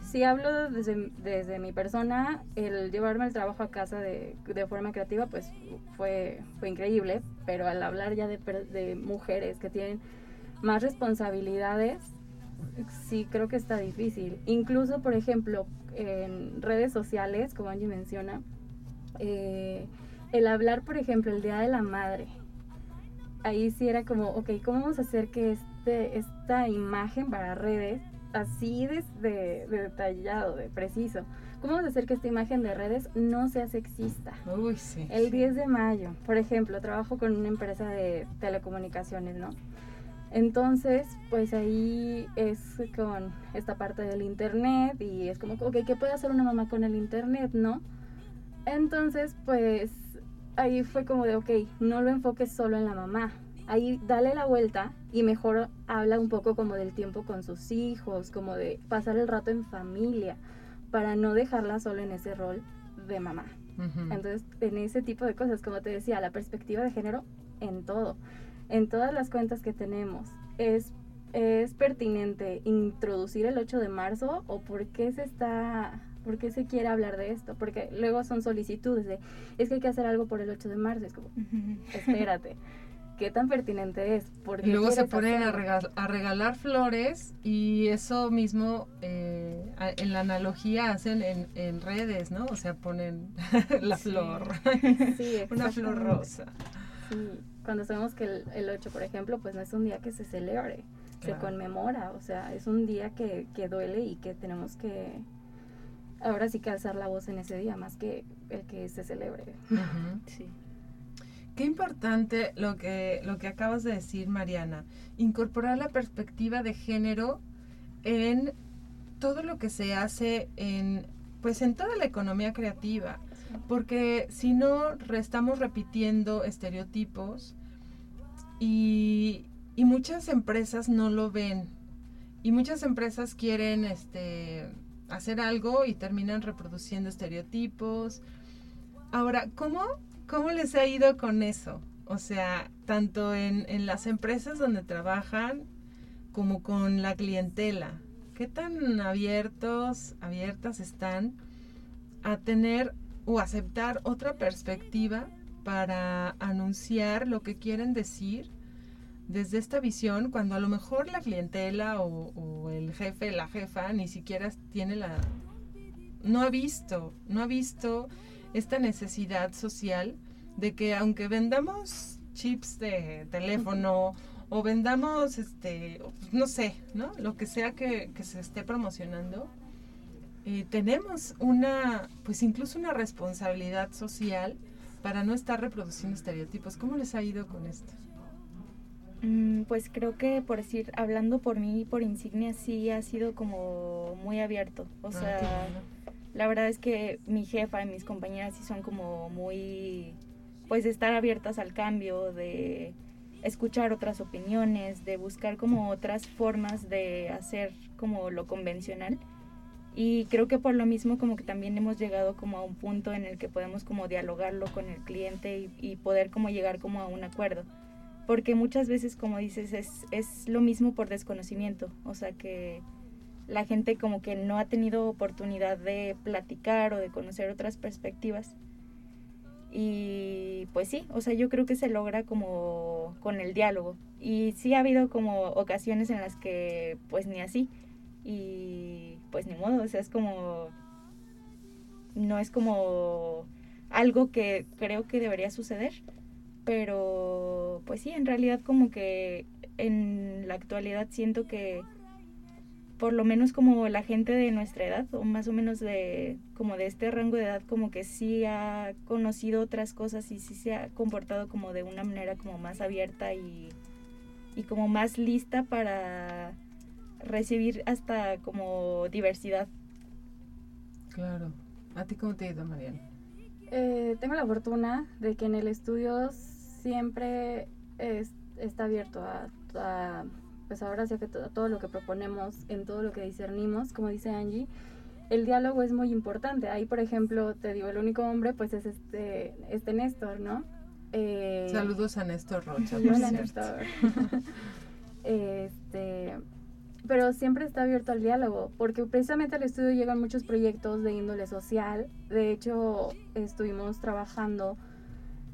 si hablo desde, desde mi persona, el llevarme el trabajo a casa de, de forma creativa, pues fue, fue increíble, pero al hablar ya de mujeres que tienen más responsabilidades, sí creo que está difícil. Incluso, por ejemplo, en redes sociales, como Angie menciona, eh, el hablar, por ejemplo, el Día de la Madre, ahí sí era como, ok, ¿cómo vamos a hacer que este, esta imagen para redes, así de, de- de detallado, de preciso, ¿cómo vamos a hacer que esta imagen de redes no sea sexista? Uy, sí. El 10 de mayo, por ejemplo, trabajo con una empresa de telecomunicaciones, ¿no? Entonces, pues ahí es con esta parte del internet y es como, ok, ¿qué puede hacer una mamá con el internet, no? Entonces, pues ahí fue como de, ok, no lo enfoques solo en la mamá. Ahí dale la vuelta y mejor habla un poco como del tiempo con sus hijos, como de pasar el rato en familia, para no dejarla solo en ese rol de mamá. Entonces, en ese tipo de cosas, como te decía, la perspectiva de género en todo, en todas las cuentas que tenemos, es, es pertinente introducir el 8 de marzo o por qué se está, por qué se quiere hablar de esto, porque luego son solicitudes de, es que hay que hacer algo por el 8 de marzo, es como, espérate, ¿qué tan pertinente es? ¿Por Y qué luego se ponen a, regalar flores y eso mismo eh, en la analogía hacen en, en redes, ¿no? O sea, ponen la Sí. flor, Sí, una flor rosa. Sí, cuando sabemos que el, el 8, por ejemplo, pues no es un día que se celebre, Claro. se conmemora, o sea, es un día que, que duele y que tenemos que, ahora sí que alzar la voz en ese día, más que el que se celebre. Sí. Qué importante lo que, lo que acabas de decir, Mariana. Incorporar la perspectiva de género en todo lo que se hace en, pues en toda la economía creativa. Porque si no, estamos repitiendo estereotipos y, y muchas empresas no lo ven. Y muchas empresas quieren este, hacer algo y terminan reproduciendo estereotipos. Ahora, ¿cómo, ¿cómo les ha ido con eso? O sea, tanto en, en las empresas donde trabajan como con la clientela. ¿Qué tan abiertos, abiertas están a tener o aceptar otra perspectiva para anunciar lo que quieren decir desde esta visión cuando a lo mejor la clientela o, o el jefe, la jefa, ni siquiera tiene la... no ha visto, no ha visto esta necesidad social de que aunque vendamos chips de teléfono o vendamos, este, no sé, ¿no? Lo que sea que, que se esté promocionando, eh, tenemos una, pues incluso una responsabilidad social para no estar reproduciendo estereotipos. ¿Cómo les ha ido con esto? Mm, Pues creo que por decir, hablando por mí y por Insignia, sí ha sido como muy abierto. O Ah, sea, bueno. la verdad es que mi jefa y mis compañeras sí son como muy, pues de estar abiertas al cambio, de escuchar otras opiniones, de buscar como otras formas de hacer como lo convencional. Y creo que por lo mismo como que también hemos llegado como a un punto en el que podemos como dialogarlo con el cliente y, y poder como llegar como a un acuerdo. Porque muchas veces, como dices, es, es lo mismo por desconocimiento. O sea que la gente como que no ha tenido oportunidad de platicar o de conocer otras perspectivas. Y pues sí, o sea, yo creo que se logra como con el diálogo. Y sí ha habido como ocasiones en las que pues ni así. Y pues ni modo, o sea, es como... No es como algo que creo que debería suceder. Pero pues sí, en realidad como que en la actualidad siento que por lo menos como la gente de nuestra edad o más o menos de como de este rango de edad como que sí ha conocido otras cosas y sí se ha comportado como de una manera como más abierta y, y como más lista para recibir hasta como diversidad. Claro. ¿A ti cómo te ha ido, Mariana? Eh, tengo la fortuna de que en el estudio siempre es- está abierto a, a, pues ahora sí que to- todo lo que proponemos, en todo lo que discernimos, como dice Angie, el diálogo es muy importante. Ahí, por ejemplo, te digo, el único hombre pues es este, este Néstor, ¿no? Eh, Saludos a Néstor Rocha, por hola, cierto. Néstor. este, pero siempre está abierto al diálogo, porque precisamente al estudio llegan muchos proyectos de índole social. De hecho, estuvimos trabajando,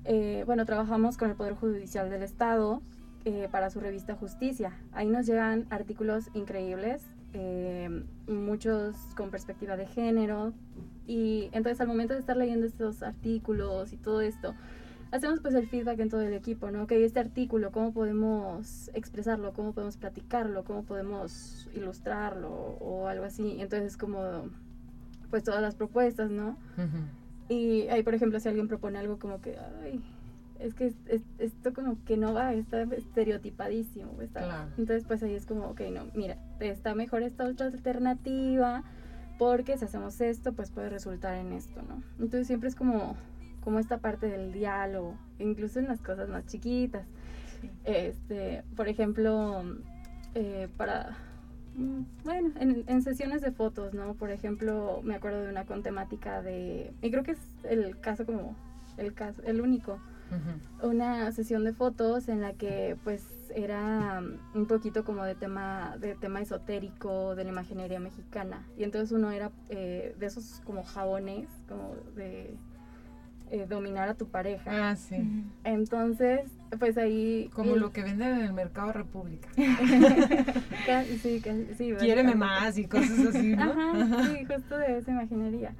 eh, bueno, trabajamos con el Poder Judicial del Estado eh, para su revista Justicia. Ahí nos llegan artículos increíbles, eh, muchos con perspectiva de género. Y entonces al momento de estar leyendo estos artículos y todo esto, hacemos pues el feedback en todo el equipo, ¿no? Ok, este artículo, ¿cómo podemos expresarlo? ¿Cómo podemos platicarlo? ¿Cómo podemos ilustrarlo? O algo así. Entonces como pues todas las propuestas, ¿no? Y ahí, por ejemplo, si alguien propone algo como que, ay, es que es- es- esto como que no va, está estereotipadísimo. Está. Claro. Entonces, pues ahí es como, ok, no, mira, está mejor esta otra alternativa, porque si hacemos esto, pues puede resultar en esto, ¿no? Entonces siempre es como, como esta parte del diálogo, incluso en las cosas más chiquitas. Este, por ejemplo, eh, para Bueno, en, en sesiones de fotos, ¿no? Por ejemplo, me acuerdo de una con temática de, y creo que es el caso como, el caso, el único, una sesión de fotos en la que pues era mm, un poquito como de tema, de tema esotérico, de la imaginería mexicana. Y entonces uno era eh, de esos como jabones, como de eh, dominar a tu pareja. Ah, sí. Entonces, pues ahí... Como lo que venden en el Mercado República. Casi, sí, casi, sí, Quiéreme más y cosas así, ¿no? Ajá, sí, justo de esa imaginería.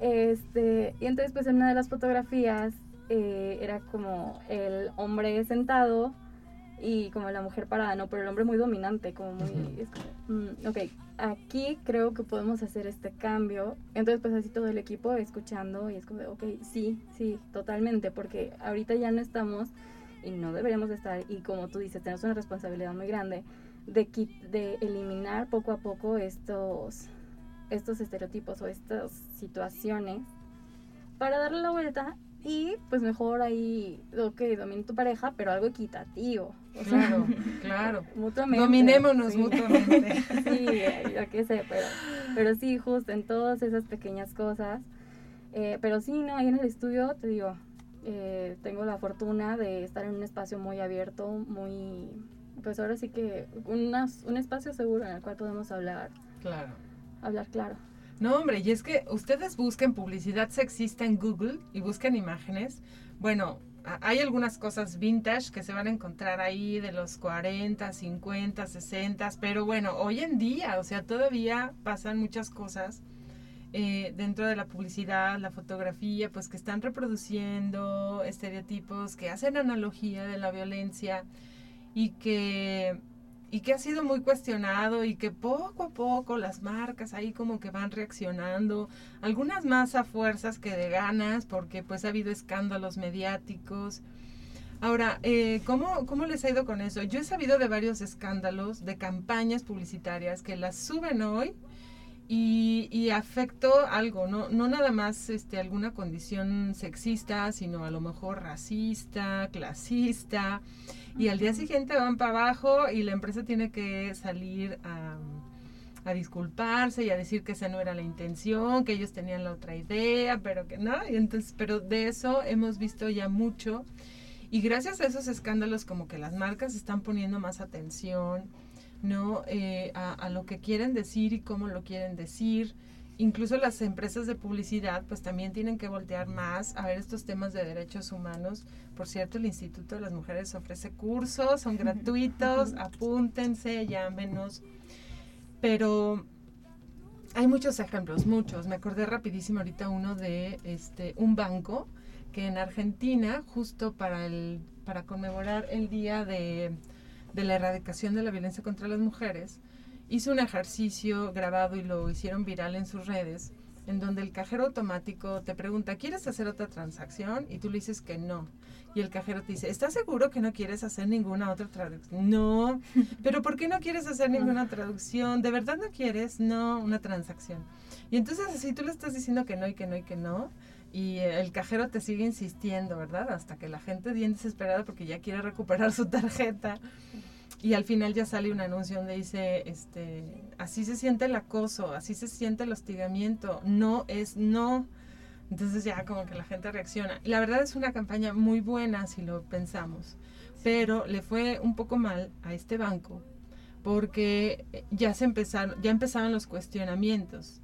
Este, y entonces pues en una de las fotografías eh, era como el hombre sentado y como la mujer parada, ¿no? Pero el hombre muy dominante, como muy... es como, mm, ok, aquí creo que podemos hacer este cambio. Entonces pues así todo el equipo escuchando y es como, de, ok, sí, sí, totalmente, porque ahorita ya no estamos y no deberíamos de estar y como tú dices, tenemos una responsabilidad muy grande de, de eliminar poco a poco estos, estos estereotipos o estas situaciones para darle la vuelta y pues mejor ahí, ok, domina tu pareja, pero algo equitativo. O sea, Claro, claro. mutuamente. Dominémonos sí. mutuamente. sí, yo qué sé, pero, pero sí, justo en todas esas pequeñas cosas. Eh, pero sí, no, ahí en el estudio, te digo, eh, tengo la fortuna de estar en un espacio muy abierto, muy, pues ahora sí que unas- un espacio seguro en el cual podemos hablar, Claro. hablar claro. No, hombre, y es que ustedes busquen publicidad sexista en Google y busquen imágenes. Bueno, hay algunas cosas vintage que se van a encontrar ahí de los 40, 50, 60, pero bueno, hoy en día, o sea, todavía pasan muchas cosas eh, dentro de la publicidad, la fotografía, pues que están reproduciendo estereotipos, que hacen analogía de la violencia y que y que ha sido muy cuestionado y que poco a poco las marcas ahí como que van reaccionando, algunas más a fuerzas que de ganas, porque pues ha habido escándalos mediáticos, Ahora, eh, ¿cómo, ¿cómo les ha ido con eso? Yo he sabido de varios escándalos, de campañas publicitarias que las suben hoy y, y afectó algo, ¿no? no nada más este, alguna condición sexista, sino a lo mejor racista, clasista, y al día siguiente van para abajo y la empresa tiene que salir a, a disculparse y a decir que esa no era la intención, que ellos tenían la otra idea, pero que no, y entonces, pero de eso hemos visto ya mucho y gracias a esos escándalos como que las marcas están poniendo más atención, ¿no? Eh, a, lo que quieren decir y cómo lo quieren decir. Incluso las empresas de publicidad pues también tienen que voltear más a ver estos temas de derechos humanos. Por cierto, el Instituto de las Mujeres ofrece cursos, son gratuitos, apúntense, llámenos. Pero hay muchos ejemplos, muchos. Me acordé rapidísimo ahorita uno de este un banco que en Argentina, justo para, el, para conmemorar el Día de, de la Erradicación de la Violencia contra las Mujeres, hizo un ejercicio grabado y lo hicieron viral en sus redes, en donde el cajero automático te pregunta, ¿quieres hacer otra transacción? Y tú le dices que no. Y el cajero te dice, ¿estás seguro que no quieres hacer ninguna otra traducción? No. ¿Pero por qué no quieres hacer ninguna traducción? ¿De verdad no quieres? No, una transacción. Y entonces así tú le estás diciendo que no y que no y que no y el cajero te sigue insistiendo, ¿verdad? Hasta que la gente viene desesperada porque ya quiere recuperar su tarjeta. Y al final ya sale un anuncio donde dice, este, así se siente el acoso, así se siente el hostigamiento, no es no. Entonces ya como que la gente reacciona. La verdad es una campaña muy buena si lo pensamos, pero le fue un poco mal a este banco porque ya se empezaron, ya empezaban los cuestionamientos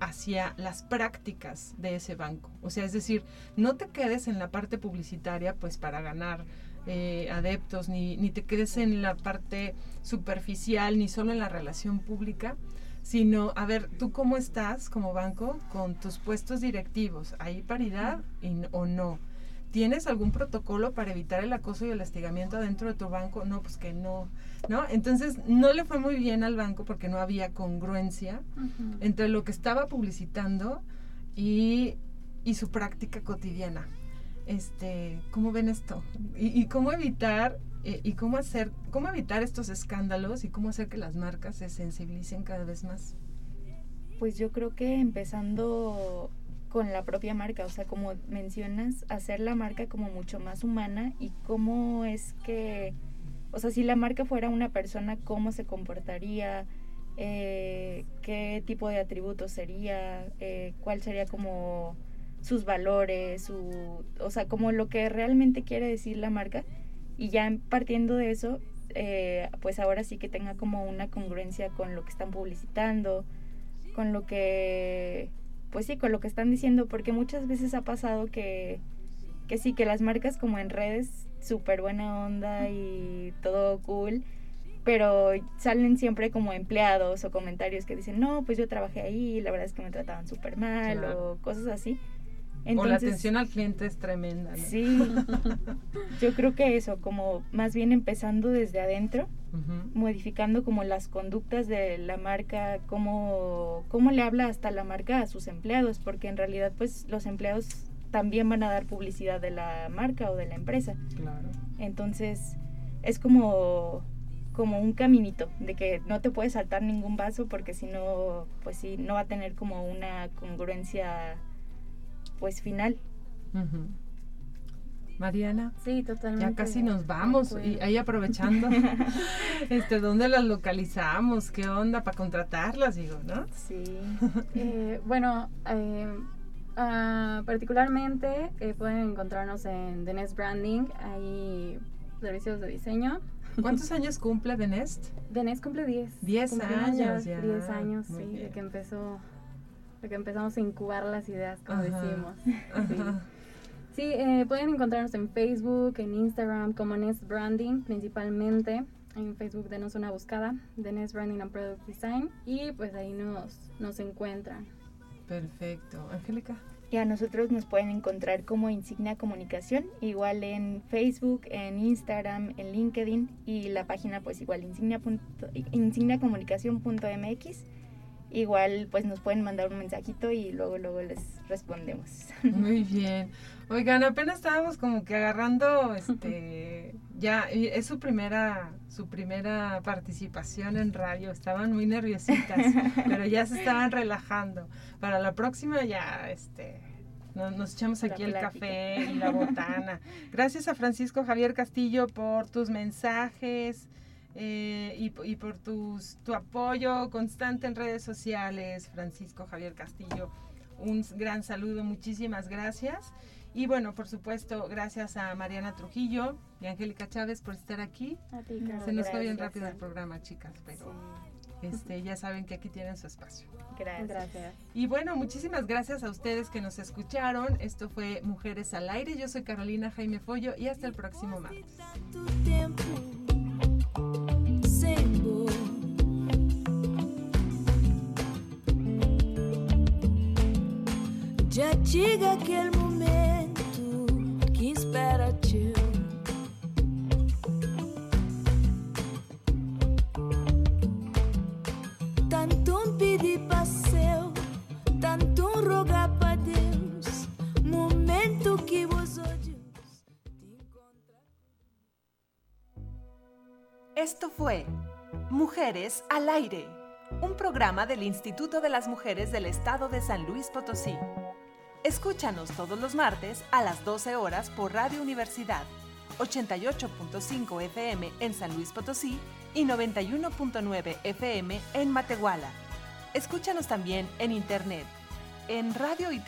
hacia las prácticas de ese banco. O sea, es decir, no te quedes en la parte publicitaria pues para ganar eh, adeptos, ni, ni te quedes en la parte superficial, ni solo en la relación pública, sino a ver, tú cómo estás como banco con tus puestos directivos, ¿hay paridad o no? ¿Tienes algún protocolo para evitar el acoso y el hostigamiento dentro de tu banco? No, pues que no, ¿no? Entonces no le fue muy bien al banco porque no había congruencia entre lo que estaba publicitando y, su práctica cotidiana. Este, ¿cómo ven esto? Y, cómo evitar eh, y cómo hacer, cómo evitar estos escándalos y cómo hacer que las marcas se sensibilicen cada vez más. Pues yo creo que empezando con la propia marca, o sea, como mencionas, hacer la marca como mucho más humana y cómo es que, o sea, si la marca fuera una persona, cómo se comportaría, eh, qué tipo de atributos sería, eh, cuál sería como sus valores, su, o sea, como lo que realmente quiere decir la marca y ya partiendo de eso, eh, pues ahora sí que tenga como una congruencia con lo que están publicitando, con lo que pues sí, con lo que están diciendo, porque muchas veces ha pasado que, que sí, que las marcas como en redes, súper buena onda y todo cool, pero salen siempre como empleados o comentarios que dicen, no, pues yo trabajé ahí, la verdad es que me trataban súper mal o cosas así. O la atención al cliente es tremenda. Sí, yo creo que eso, como más bien empezando desde adentro, modificando como las conductas de la marca, cómo, cómo le habla hasta la marca a sus empleados, porque en realidad pues los empleados también van a dar publicidad de la marca o de la empresa. Claro. Entonces es como como un caminito de que no te puedes saltar ningún vaso porque si no pues sí no va a tener como una congruencia pues final. Mariana. Sí, totalmente. Ya casi nos vamos y ahí aprovechando, este, ¿dónde las localizamos? ¿Qué onda para contratarlas? Digo, ¿no? Sí. Eh, bueno, eh, ah, particularmente eh, pueden encontrarnos en The Nest Branding, hay servicios de diseño. ¿Cuántos años cumple The Nest? The Nest cumple 10. 10 años ya. 10 años, sí, de que empezó, de que empezamos a incubar las ideas, como decimos. Sí. Sí, eh, pueden encontrarnos en Facebook, en Instagram como Nest Branding principalmente. En Facebook denos una buscada de Nest Branding and Product Design y pues ahí nos, nos encuentran. Perfecto. Angélica. Y a nosotros nos pueden encontrar como Insignia Comunicación, igual en Facebook, en Instagram, en LinkedIn y la página pues igual insignia.comunicación.mx igual pues nos pueden mandar un mensajito y luego luego les respondemos. Muy bien. Oigan, apenas estábamos como que agarrando este ya es su primera su primera participación en radio, estaban muy nerviositas, pero ya se estaban relajando. Para la próxima ya este nos, echamos aquí el café y la botana. Gracias a Francisco Javier Castillo por tus mensajes. Eh, y, por tus, tu apoyo constante en redes sociales, Francisco Javier Castillo. Un gran saludo, muchísimas gracias. Y bueno, por supuesto, gracias a Mariana Trujillo y Angélica Chávez por estar aquí. Se nos fue bien rápido el programa, chicas, pero este, ya saben que aquí tienen su espacio. Gracias. Y bueno, muchísimas gracias a ustedes que nos escucharon. Esto fue Mujeres al Aire. Yo soy Carolina Jaime Follo y hasta el próximo martes. Já chega aquele momento que espera te Tanto pedir para seu, tanto rogar para Deus. Momento que vos odios Esto fue Mujeres al Aire, un programa del Instituto de las Mujeres del Estado de San Luis Potosí. Escúchanos todos los martes a las 12 horas por Radio Universidad, 88.5 FM en San Luis Potosí y 91.9 FM en Matehuala. Escúchanos también en internet en radio y.